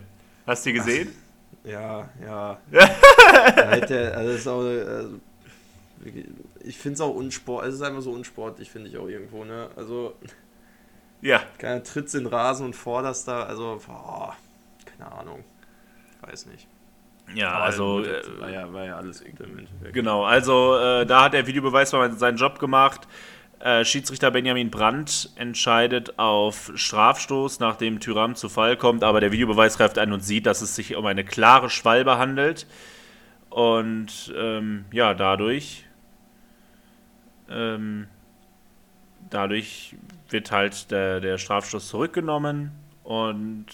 Hast du die gesehen? Ja, ja. Da hätte er- also auch, also, wirklich- ich finde es auch unsport, es ist einfach so unsportlich, finde ich auch irgendwo, ne? Also, Ja. keiner tritt in den Rasen und forderst da, also, boah, keine Ahnung. Weiß nicht. Ja, Aber also. Äh, war, ja, war ja alles Endeffekt. Genau, also äh, da hat der Videobeweis mal seinen Job gemacht. Äh, Schiedsrichter Benjamin Brandt entscheidet auf Strafstoß, nachdem Tyram zu Fall kommt, aber der Videobeweis greift ein und sieht, dass es sich um eine klare Schwalbe handelt. Und ähm, ja, dadurch, ähm, dadurch wird halt der, der Strafstoß zurückgenommen und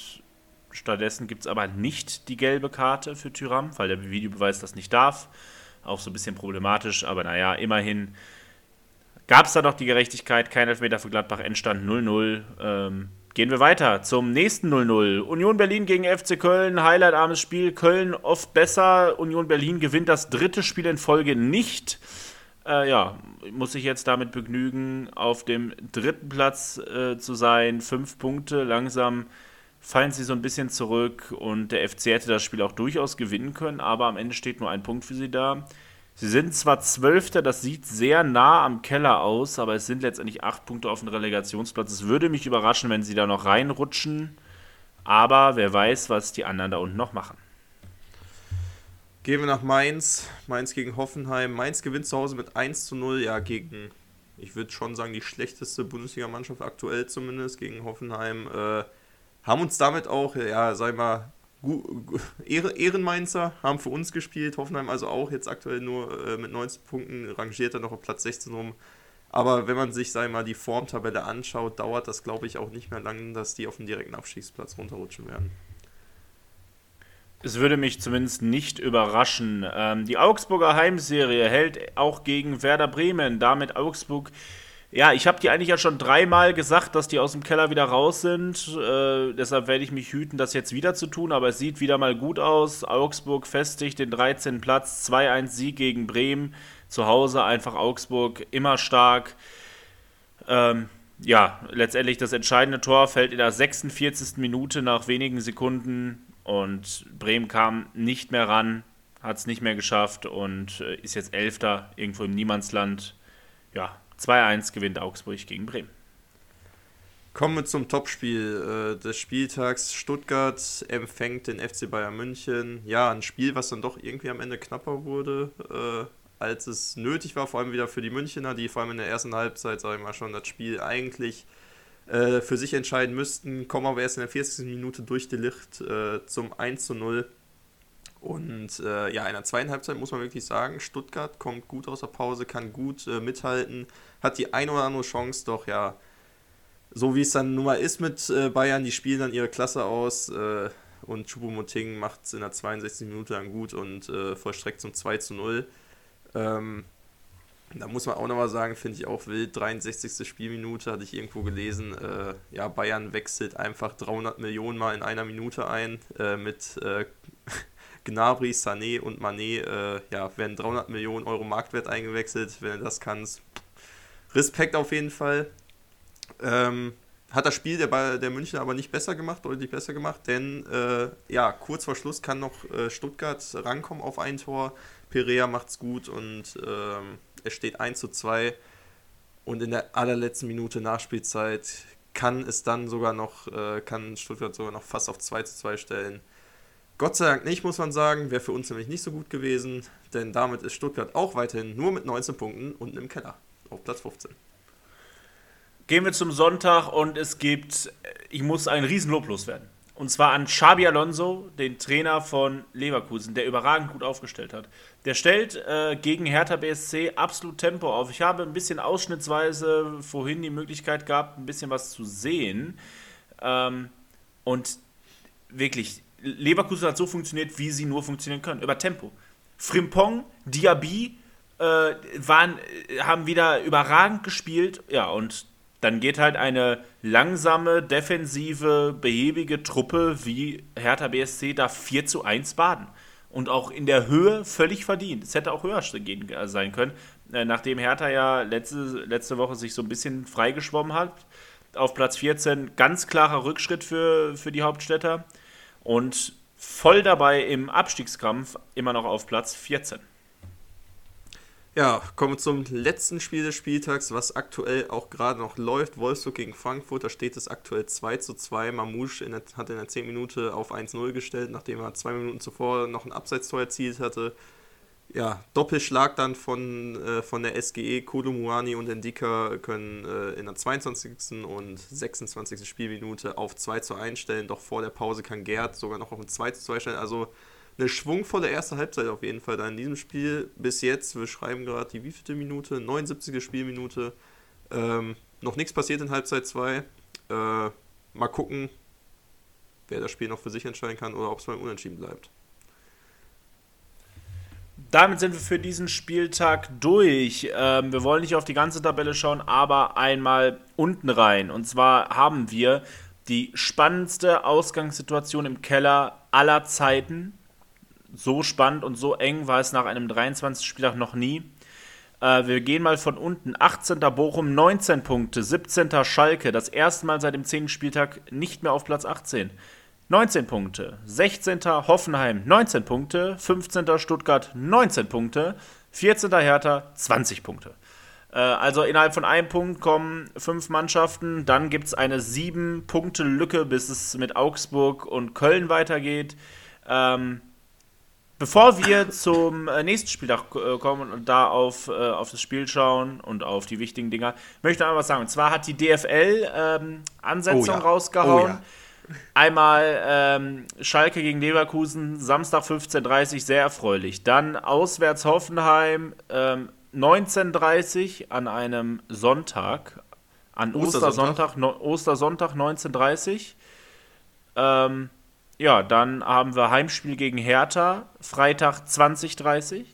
stattdessen gibt es aber nicht die gelbe Karte für Tyram, weil der Videobeweis das nicht darf. Auch so ein bisschen problematisch, aber naja, immerhin gab es da noch die Gerechtigkeit. Kein Elfmeter für Gladbach, Endstand 0-0. Ähm, gehen wir weiter zum nächsten 0-0. Union Berlin gegen FC Köln, highlightarmes Spiel. Köln oft besser. Union Berlin gewinnt das dritte Spiel in Folge nicht. Äh, ja, muss sich jetzt damit begnügen, auf dem dritten Platz äh, zu sein. Fünf Punkte, langsam fallen sie so ein bisschen zurück und der FC hätte das Spiel auch durchaus gewinnen können, aber am Ende steht nur ein Punkt für sie da. Sie sind zwar Zwölfter, das sieht sehr nah am Keller aus, aber es sind letztendlich acht Punkte auf dem Relegationsplatz. Es würde mich überraschen, wenn sie da noch reinrutschen, aber wer weiß, was die anderen da unten noch machen. Gehen wir nach Mainz. Mainz gegen Hoffenheim. Mainz gewinnt zu Hause mit 1 zu 0. Ja, gegen, ich würde schon sagen, die schlechteste Bundesligamannschaft aktuell zumindest, gegen Hoffenheim. Äh, haben uns damit auch, ja, sag ich mal, Ehrenmainzer haben für uns gespielt. Hoffenheim also auch jetzt aktuell nur äh, mit 19 Punkten, rangiert er noch auf Platz 16 rum. Aber wenn man sich, sag mal, die Formtabelle anschaut, dauert das, glaube ich, auch nicht mehr lange, dass die auf den direkten Abstiegsplatz runterrutschen werden. Es würde mich zumindest nicht überraschen. Ähm, die Augsburger Heimserie hält auch gegen Werder Bremen. Damit Augsburg. Ja, ich habe die eigentlich ja schon dreimal gesagt, dass die aus dem Keller wieder raus sind. Äh, deshalb werde ich mich hüten, das jetzt wieder zu tun. Aber es sieht wieder mal gut aus. Augsburg festigt den 13. Platz. 2-1 Sieg gegen Bremen. Zu Hause einfach Augsburg immer stark. Ähm, ja, letztendlich das entscheidende Tor fällt in der 46. Minute nach wenigen Sekunden und Bremen kam nicht mehr ran, hat es nicht mehr geschafft und äh, ist jetzt Elfter irgendwo im Niemandsland. Ja, 2-1 gewinnt Augsburg gegen Bremen. Kommen wir zum Topspiel äh, des Spieltags. Stuttgart empfängt den FC Bayern München. Ja, ein Spiel, was dann doch irgendwie am Ende knapper wurde, äh, als es nötig war, vor allem wieder für die Münchner, die vor allem in der ersten Halbzeit, sage ich mal schon, das Spiel eigentlich äh, für sich entscheiden müssten, kommen aber erst in der 40. Minute durch die Licht äh, zum 1 zu 0. Und äh, ja, in der zweiten Halbzeit muss man wirklich sagen, Stuttgart kommt gut aus der Pause, kann gut äh, mithalten, hat die ein oder andere Chance, doch ja, so wie es dann nun mal ist mit äh, Bayern, die spielen dann ihre Klasse aus äh, und Choupo-Moting macht es in der 62. Minute dann gut und vollstreckt zum 2 zu 0. Ähm, da muss man auch nochmal sagen, finde ich auch wild, 63. Spielminute hatte ich irgendwo gelesen, äh, ja, Bayern wechselt einfach 300 Millionen Mal in einer Minute ein äh, mit äh, Gnabry, Sané und Mané, äh, ja, werden 300 Millionen Euro Marktwert eingewechselt, wenn du das kannst. Respekt auf jeden Fall. Ähm, hat das Spiel der, der München aber nicht besser gemacht, deutlich besser gemacht, denn äh, ja, kurz vor Schluss kann noch äh, Stuttgart rankommen auf ein Tor. Perea macht's gut und ähm, es steht 1 zu 2. Und in der allerletzten Minute Nachspielzeit kann es dann sogar noch, äh, kann Stuttgart sogar noch fast auf 2 zu 2 stellen. Gott sei Dank nicht, muss man sagen. Wäre für uns nämlich nicht so gut gewesen, denn damit ist Stuttgart auch weiterhin nur mit 19 Punkten unten im Keller auf Platz 15. Gehen wir zum Sonntag und es gibt, ich muss ein Riesenlob loswerden. Und zwar an Xabi Alonso, den Trainer von Leverkusen, der überragend gut aufgestellt hat. Der stellt äh, gegen Hertha BSC absolut Tempo auf. Ich habe ein bisschen ausschnittsweise vorhin die Möglichkeit gehabt, ein bisschen was zu sehen. Ähm, und wirklich, Leverkusen hat so funktioniert, wie sie nur funktionieren können, über Tempo. Frimpong, Diaby äh, waren, äh, haben wieder überragend gespielt. Ja, und dann geht halt eine langsame, defensive, behäbige Truppe wie Hertha BSC da 4 zu 1 baden. Und auch in der Höhe völlig verdient. Es hätte auch höher äh, sein können, äh, nachdem Hertha ja letzte, letzte Woche sich so ein bisschen freigeschwommen hat. Auf Platz 14 ganz klarer Rückschritt für, für die Hauptstädter. Und voll dabei im Abstiegskampf, immer noch auf Platz 14. Ja, kommen wir zum letzten Spiel des Spieltags, was aktuell auch gerade noch läuft. Wolfsburg gegen Frankfurt, da steht es aktuell 2 zu 2. Mamouche in der, hat in der 10 Minute auf 1-0 gestellt, nachdem er zwei Minuten zuvor noch ein Abseitstor erzielt hatte. Ja, Doppelschlag dann von, äh, von der SGE. Kolumuani und Endika können äh, in der 22. und 26. Spielminute auf 2 zu 1 stellen. Doch vor der Pause kann Gerd sogar noch auf ein 2 zu 2 stellen. Also eine schwungvolle erste Halbzeit auf jeden Fall da in diesem Spiel. Bis jetzt, wir schreiben gerade die wievielte Minute? 79. Spielminute. Ähm, noch nichts passiert in Halbzeit 2. Äh, mal gucken, wer das Spiel noch für sich entscheiden kann oder ob es beim Unentschieden bleibt. Damit sind wir für diesen Spieltag durch. Ähm, wir wollen nicht auf die ganze Tabelle schauen, aber einmal unten rein. Und zwar haben wir die spannendste Ausgangssituation im Keller aller Zeiten so spannend und so eng war es nach einem 23. Spieltag noch nie. Äh, wir gehen mal von unten. 18. Bochum 19 Punkte, 17. Schalke, das erste Mal seit dem 10. Spieltag nicht mehr auf Platz 18. 19 Punkte. 16. Hoffenheim 19 Punkte, 15. Stuttgart 19 Punkte, 14. Hertha 20 Punkte. Äh, also innerhalb von einem Punkt kommen fünf Mannschaften. Dann gibt es eine sieben Punkte Lücke, bis es mit Augsburg und Köln weitergeht. Ähm, Bevor wir zum äh, nächsten Spieltag äh, kommen und da auf, äh, auf das Spiel schauen und auf die wichtigen Dinger, möchte ich noch was sagen. Und zwar hat die DFL ähm, Ansetzung oh ja. rausgehauen. Oh ja. Einmal ähm, Schalke gegen Leverkusen, Samstag 15.30 Uhr, sehr erfreulich. Dann auswärts Hoffenheim, ähm, 19.30 Uhr an einem Sonntag, an Ostersonntag, Ostersonntag, Ostersonntag 19.30 Uhr. Ähm, ja, dann haben wir Heimspiel gegen Hertha, Freitag 20.30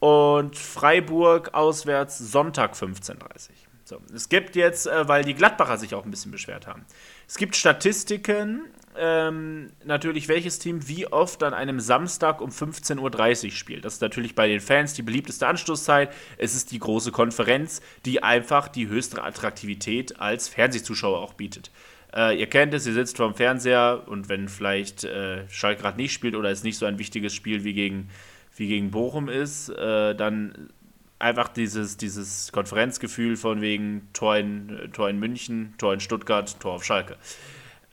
und Freiburg auswärts Sonntag 15.30 so, es gibt jetzt, äh, weil die Gladbacher sich auch ein bisschen beschwert haben, es gibt Statistiken, ähm, natürlich welches Team wie oft an einem Samstag um 15.30 Uhr spielt. Das ist natürlich bei den Fans die beliebteste Anstoßzeit. Es ist die große Konferenz, die einfach die höchste Attraktivität als Fernsehzuschauer auch bietet. Äh, ihr kennt es, ihr sitzt vorm Fernseher und wenn vielleicht äh, Schalke gerade nicht spielt oder es nicht so ein wichtiges Spiel wie gegen, wie gegen Bochum ist, äh, dann einfach dieses, dieses Konferenzgefühl von wegen Tor in, Tor in München, Tor in Stuttgart, Tor auf Schalke.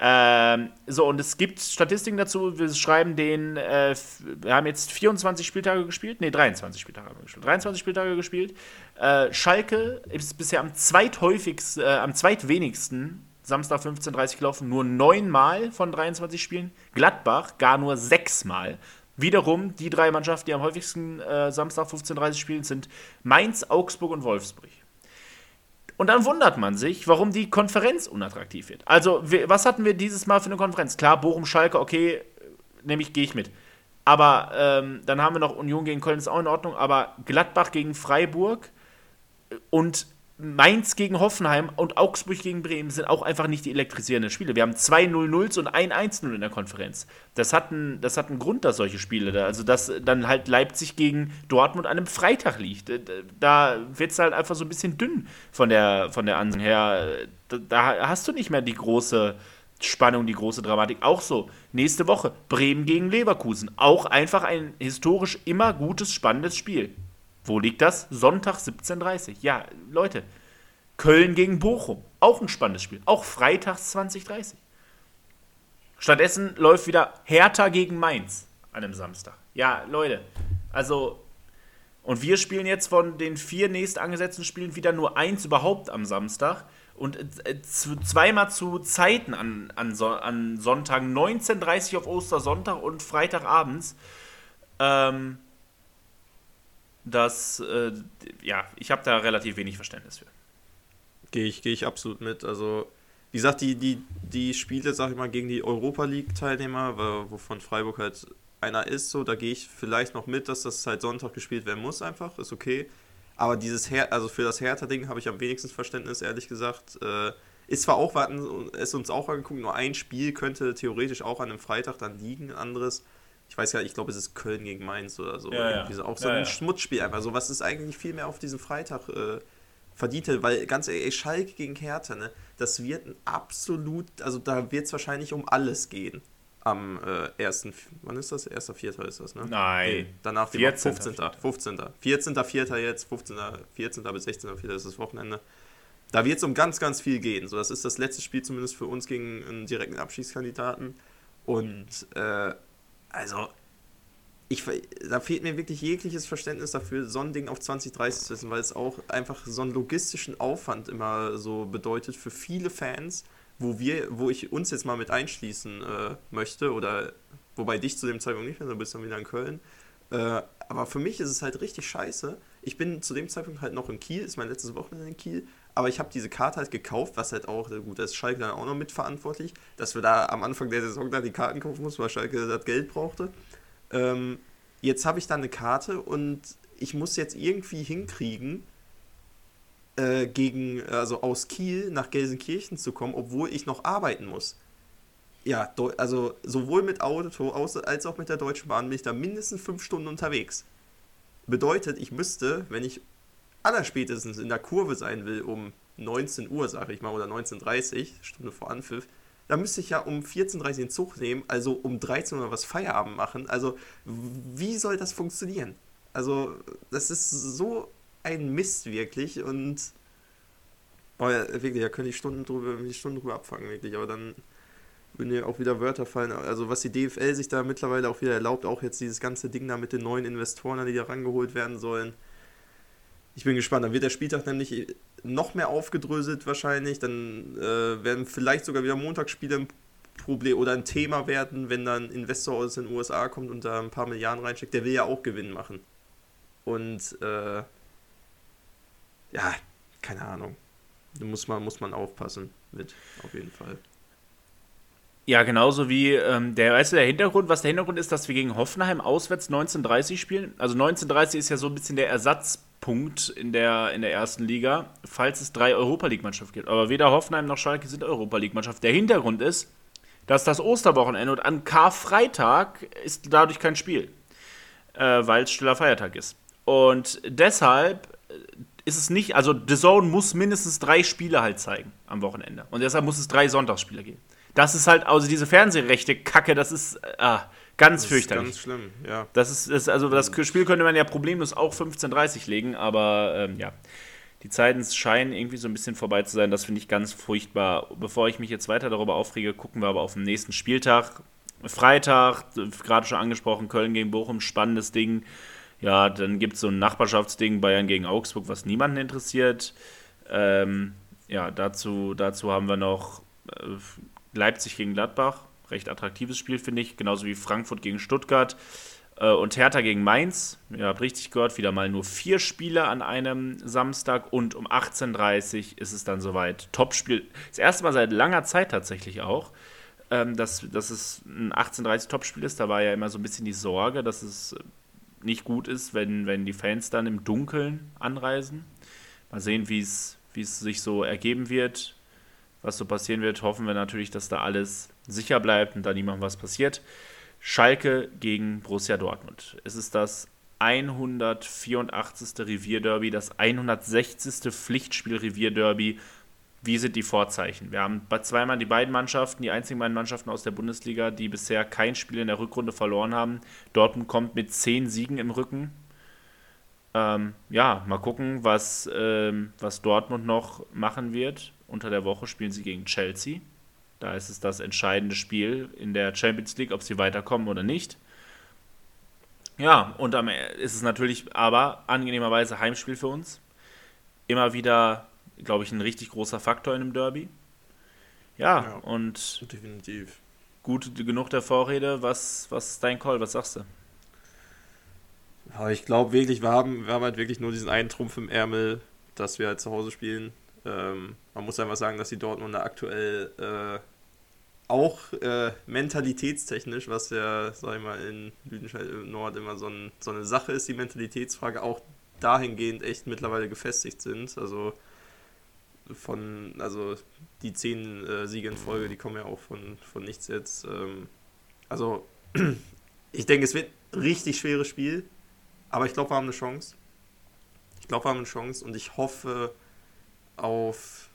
Ähm, so, und es gibt Statistiken dazu. Wir schreiben den, äh, wir haben jetzt 24 Spieltage gespielt. Ne, 23 Spieltage haben wir gespielt. 23 Spieltage gespielt. Äh, Schalke ist bisher am zweithäufigsten, äh, am zweitwenigsten Samstag 15.30 gelaufen, nur neunmal von 23 Spielen. Gladbach gar nur sechsmal. Wiederum, die drei Mannschaften, die am häufigsten äh, Samstag 15.30 spielen, sind Mainz, Augsburg und Wolfsburg. Und dann wundert man sich, warum die Konferenz unattraktiv wird. Also, was hatten wir dieses Mal für eine Konferenz? Klar, Bochum, Schalke, okay, nämlich gehe ich mit. Aber ähm, dann haben wir noch Union gegen Köln, ist auch in Ordnung. Aber Gladbach gegen Freiburg und Mainz gegen Hoffenheim und Augsburg gegen Bremen sind auch einfach nicht die elektrisierenden Spiele. Wir haben zwei 0-0s und ein 1-0 in der Konferenz. Das hat, einen, das hat einen Grund, dass solche Spiele da, also dass dann halt Leipzig gegen Dortmund an einem Freitag liegt. Da wird es halt einfach so ein bisschen dünn von der, von der Ansicht her. Da, da hast du nicht mehr die große Spannung, die große Dramatik. Auch so, nächste Woche Bremen gegen Leverkusen. Auch einfach ein historisch immer gutes, spannendes Spiel. Wo liegt das? Sonntag 17.30 Ja, Leute. Köln gegen Bochum. Auch ein spannendes Spiel. Auch freitags 20.30 Stattdessen läuft wieder Hertha gegen Mainz an einem Samstag. Ja, Leute. Also, und wir spielen jetzt von den vier nächst angesetzten Spielen wieder nur eins überhaupt am Samstag. Und äh, zweimal zu Zeiten an, an, so an Sonntagen, 19.30 auf Ostersonntag und Freitagabends. Ähm, das, äh, ja, ich habe da relativ wenig Verständnis für. Gehe ich, geh ich absolut mit. Also, wie gesagt, die, die, die Spiele, sag ich mal, gegen die Europa League-Teilnehmer, wovon Freiburg halt einer ist, so, da gehe ich vielleicht noch mit, dass das halt Sonntag gespielt werden muss, einfach, ist okay. Aber dieses Her also für das Hertha-Ding habe ich am wenigsten Verständnis, ehrlich gesagt. Äh, ist zwar auch, wir hatten es uns auch angeguckt, nur ein Spiel könnte theoretisch auch an einem Freitag dann liegen, anderes. Ich weiß ja, ich glaube, es ist Köln gegen Mainz oder so. Ja, ja. so auch so ja, ein ja. Schmutzspiel einfach. So was ist eigentlich viel mehr auf diesen Freitag äh, verdient hätte, weil ganz ehrlich, Schalke gegen Hertha, ne, das wird ein absolut, also da wird es wahrscheinlich um alles gehen am äh, 1. Wann ist das? 1.4. ist das, ne? Nein. Nee, danach die 14. 15. 15. 14.4. jetzt, 15. 14. bis 16.4. ist das Wochenende. Da wird es um ganz, ganz viel gehen. So, das ist das letzte Spiel zumindest für uns gegen einen direkten Abschiedskandidaten. Und äh, also, ich, da fehlt mir wirklich jegliches Verständnis dafür, so ein Ding auf 2030 zu setzen, weil es auch einfach so einen logistischen Aufwand immer so bedeutet für viele Fans, wo wir, wo ich uns jetzt mal mit einschließen äh, möchte, oder wobei dich zu dem Zeitpunkt nicht mehr, du bist dann wieder in Köln. Äh, aber für mich ist es halt richtig scheiße. Ich bin zu dem Zeitpunkt halt noch in Kiel, ist mein letztes Wochenende in Kiel, aber ich habe diese Karte halt gekauft, was halt auch, gut, da ist Schalke dann auch noch mitverantwortlich, dass wir da am Anfang der Saison da die Karten kaufen mussten, weil Schalke das Geld brauchte. Ähm, jetzt habe ich dann eine Karte und ich muss jetzt irgendwie hinkriegen, äh, gegen, also aus Kiel nach Gelsenkirchen zu kommen, obwohl ich noch arbeiten muss. Ja, also sowohl mit Auto als auch mit der Deutschen Bahn bin ich da mindestens fünf Stunden unterwegs. Bedeutet, ich müsste, wenn ich allerspätestens in der Kurve sein will, um 19 Uhr, sage ich mal, oder 19.30 Stunde vor Anpfiff, da müsste ich ja um 14.30 Uhr den Zug nehmen, also um 13 Uhr was Feierabend machen. Also, wie soll das funktionieren? Also, das ist so ein Mist wirklich und oh ja, wirklich, da könnte ich Stunden drüber, Stunden drüber abfangen, wirklich, aber dann würden ja auch wieder Wörter fallen. Also was die DFL sich da mittlerweile auch wieder erlaubt, auch jetzt dieses ganze Ding da mit den neuen Investoren, die da rangeholt werden sollen. Ich bin gespannt. Dann wird der Spieltag nämlich noch mehr aufgedröselt wahrscheinlich. Dann äh, werden vielleicht sogar wieder Montagsspiele ein Problem oder ein Thema werden, wenn dann ein Investor aus den USA kommt und da ein paar Milliarden reinsteckt. Der will ja auch Gewinn machen. Und äh, ja, keine Ahnung. Da muss man, muss man aufpassen mit, auf jeden Fall. Ja, genauso wie ähm, der, weißt du, der Hintergrund, was der Hintergrund ist, dass wir gegen Hoffenheim auswärts 1930 spielen. Also 1930 ist ja so ein bisschen der Ersatzpunkt in der, in der ersten Liga, falls es drei Europa League-Mannschaften gibt. Aber weder Hoffenheim noch Schalke sind Europa League-Mannschaft. Der Hintergrund ist, dass das Osterwochenende und an Karfreitag ist dadurch kein Spiel, äh, weil es stiller Feiertag ist. Und deshalb ist es nicht, also The Zone muss mindestens drei Spiele halt zeigen am Wochenende. Und deshalb muss es drei Sonntagsspiele geben. Das ist halt, also diese Fernsehrechte Kacke, das ist ah, ganz Das fürchterlich. ganz schlimm, ja. Das ist, ist, also das Spiel könnte man ja problemlos auch 15:30 legen, aber ähm, ja. Die Zeiten scheinen irgendwie so ein bisschen vorbei zu sein. Das finde ich ganz furchtbar. Bevor ich mich jetzt weiter darüber aufrege, gucken wir aber auf den nächsten Spieltag. Freitag, gerade schon angesprochen, Köln gegen Bochum, spannendes Ding. Ja, dann gibt es so ein Nachbarschaftsding, Bayern gegen Augsburg, was niemanden interessiert. Ähm, ja, dazu, dazu haben wir noch äh, Leipzig gegen Gladbach. Recht attraktives Spiel, finde ich. Genauso wie Frankfurt gegen Stuttgart. Äh, und Hertha gegen Mainz. Ihr habt richtig gehört, wieder mal nur vier Spiele an einem Samstag. Und um 18.30 Uhr ist es dann soweit. Topspiel. Das erste Mal seit langer Zeit tatsächlich auch, ähm, dass, dass es ein 18.30 Topspiel ist. Da war ja immer so ein bisschen die Sorge, dass es nicht gut ist, wenn, wenn die Fans dann im Dunkeln anreisen. Mal sehen, wie es sich so ergeben wird, was so passieren wird. Hoffen wir natürlich, dass da alles sicher bleibt und da niemandem was passiert. Schalke gegen Borussia Dortmund. Es ist das 184. Revierderby, das 160. Pflichtspiel Revierderby. Wie sind die Vorzeichen? Wir haben zweimal die beiden Mannschaften, die einzigen beiden Mannschaften aus der Bundesliga, die bisher kein Spiel in der Rückrunde verloren haben. Dortmund kommt mit zehn Siegen im Rücken. Ähm, ja, mal gucken, was, ähm, was Dortmund noch machen wird. Unter der Woche spielen sie gegen Chelsea. Da ist es das entscheidende Spiel in der Champions League, ob sie weiterkommen oder nicht. Ja, und am Ende ist es natürlich aber angenehmerweise Heimspiel für uns. Immer wieder glaube ich, ein richtig großer Faktor in einem Derby. Ja, Ja. und Definitiv. gut genug der Vorrede. Was, was ist dein Call? Was sagst du? Ich glaube wirklich, wir haben, wir haben halt wirklich nur diesen einen Trumpf im Ärmel, dass wir halt zu Hause spielen. Ähm, man muss einfach sagen, dass die Dortmunder aktuell äh, auch äh, mentalitätstechnisch, was ja, sag ich mal, in Lüdenscheid im Nord immer so, ein, so eine Sache ist, die Mentalitätsfrage auch dahingehend echt mittlerweile gefestigt sind. Also von, also die zehn äh, Siege in Folge, die kommen ja auch von, von nichts jetzt. Ähm, also ich denke, es wird ein richtig schweres Spiel, aber ich glaube, wir haben eine Chance. Ich glaube, wir haben eine Chance und ich hoffe auf.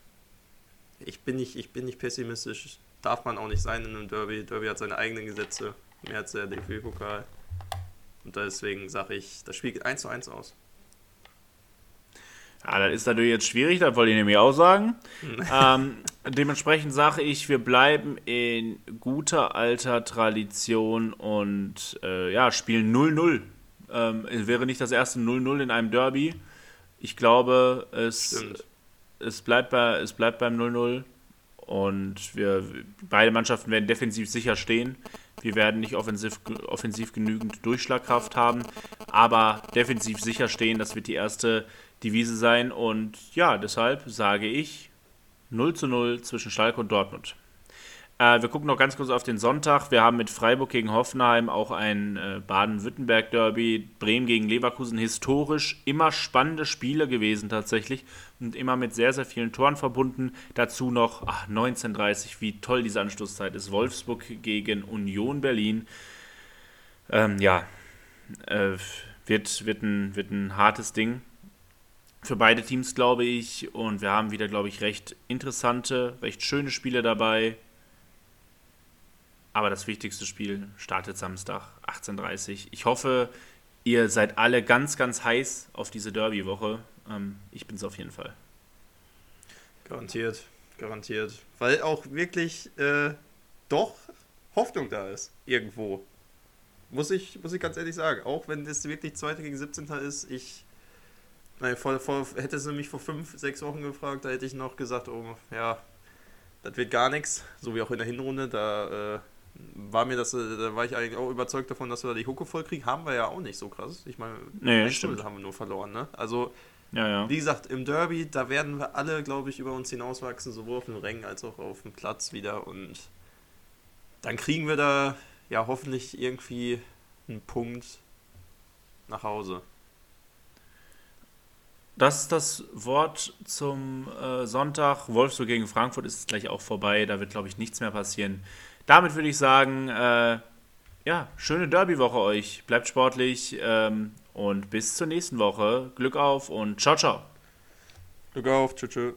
Ich bin nicht, ich bin nicht pessimistisch. Darf man auch nicht sein in einem Derby. Derby hat seine eigenen Gesetze. Mehr als der DFB-Pokal. Und deswegen sage ich, das Spiel geht 1 zu 1 aus. Ja, das ist natürlich jetzt schwierig, das wollte ich nämlich auch sagen. ähm, dementsprechend sage ich, wir bleiben in guter alter Tradition und äh, ja, spielen 0-0. Ähm, es wäre nicht das erste 0-0 in einem Derby. Ich glaube, es, Stimmt. Es, bleibt, bei, es bleibt beim 0-0 und wir, beide Mannschaften werden defensiv sicher stehen. Wir werden nicht offensiv, offensiv genügend Durchschlagkraft haben, aber defensiv sicher stehen, das wird die erste Devise sein. Und ja, deshalb sage ich 0 zu 0 zwischen Schalke und Dortmund. Äh, wir gucken noch ganz kurz auf den Sonntag. Wir haben mit Freiburg gegen Hoffenheim auch ein äh, Baden-Württemberg-Derby, Bremen gegen Leverkusen. Historisch immer spannende Spiele gewesen tatsächlich und immer mit sehr, sehr vielen Toren verbunden. Dazu noch ach, 19.30 wie toll diese Anstoßzeit ist. Wolfsburg gegen Union Berlin. Ähm, ja, äh, wird, wird, ein, wird ein hartes Ding für beide Teams, glaube ich. Und wir haben wieder, glaube ich, recht interessante, recht schöne Spiele dabei. Aber das wichtigste Spiel startet Samstag, 18.30 Ich hoffe, ihr seid alle ganz, ganz heiß auf diese Derby-Woche. Ähm, ich bin es auf jeden Fall. Garantiert, garantiert. Weil auch wirklich äh, doch Hoffnung da ist, irgendwo. Muss ich, muss ich ganz ehrlich sagen. Auch wenn es wirklich 2. gegen 17. ist, ich. Nein, vor, vor, hättest du mich vor fünf, sechs Wochen gefragt, da hätte ich noch gesagt, oh, ja, das wird gar nichts. So wie auch in der Hinrunde, da äh, war mir das, äh, da war ich eigentlich auch überzeugt davon, dass wir da die Hucke voll kriegen. Haben wir ja auch nicht so krass. Ich meine, Nee, 1-0 stimmt. haben wir nur verloren, ne? Also, Ja, ja. wie gesagt, im Derby, da werden wir alle, glaube ich, über uns hinauswachsen, sowohl auf den Rängen als auch auf dem Platz wieder. Und dann kriegen wir da ja hoffentlich irgendwie einen Punkt nach Hause. Das ist das Wort zum äh, Sonntag. Wolfsburg gegen Frankfurt ist gleich auch vorbei. Da wird, glaube ich, nichts mehr passieren. Damit würde ich sagen, äh, ja, schöne Derby-Woche euch. Bleibt sportlich ähm, und bis zur nächsten Woche. Glück auf und ciao, ciao. Glück auf, tschüss.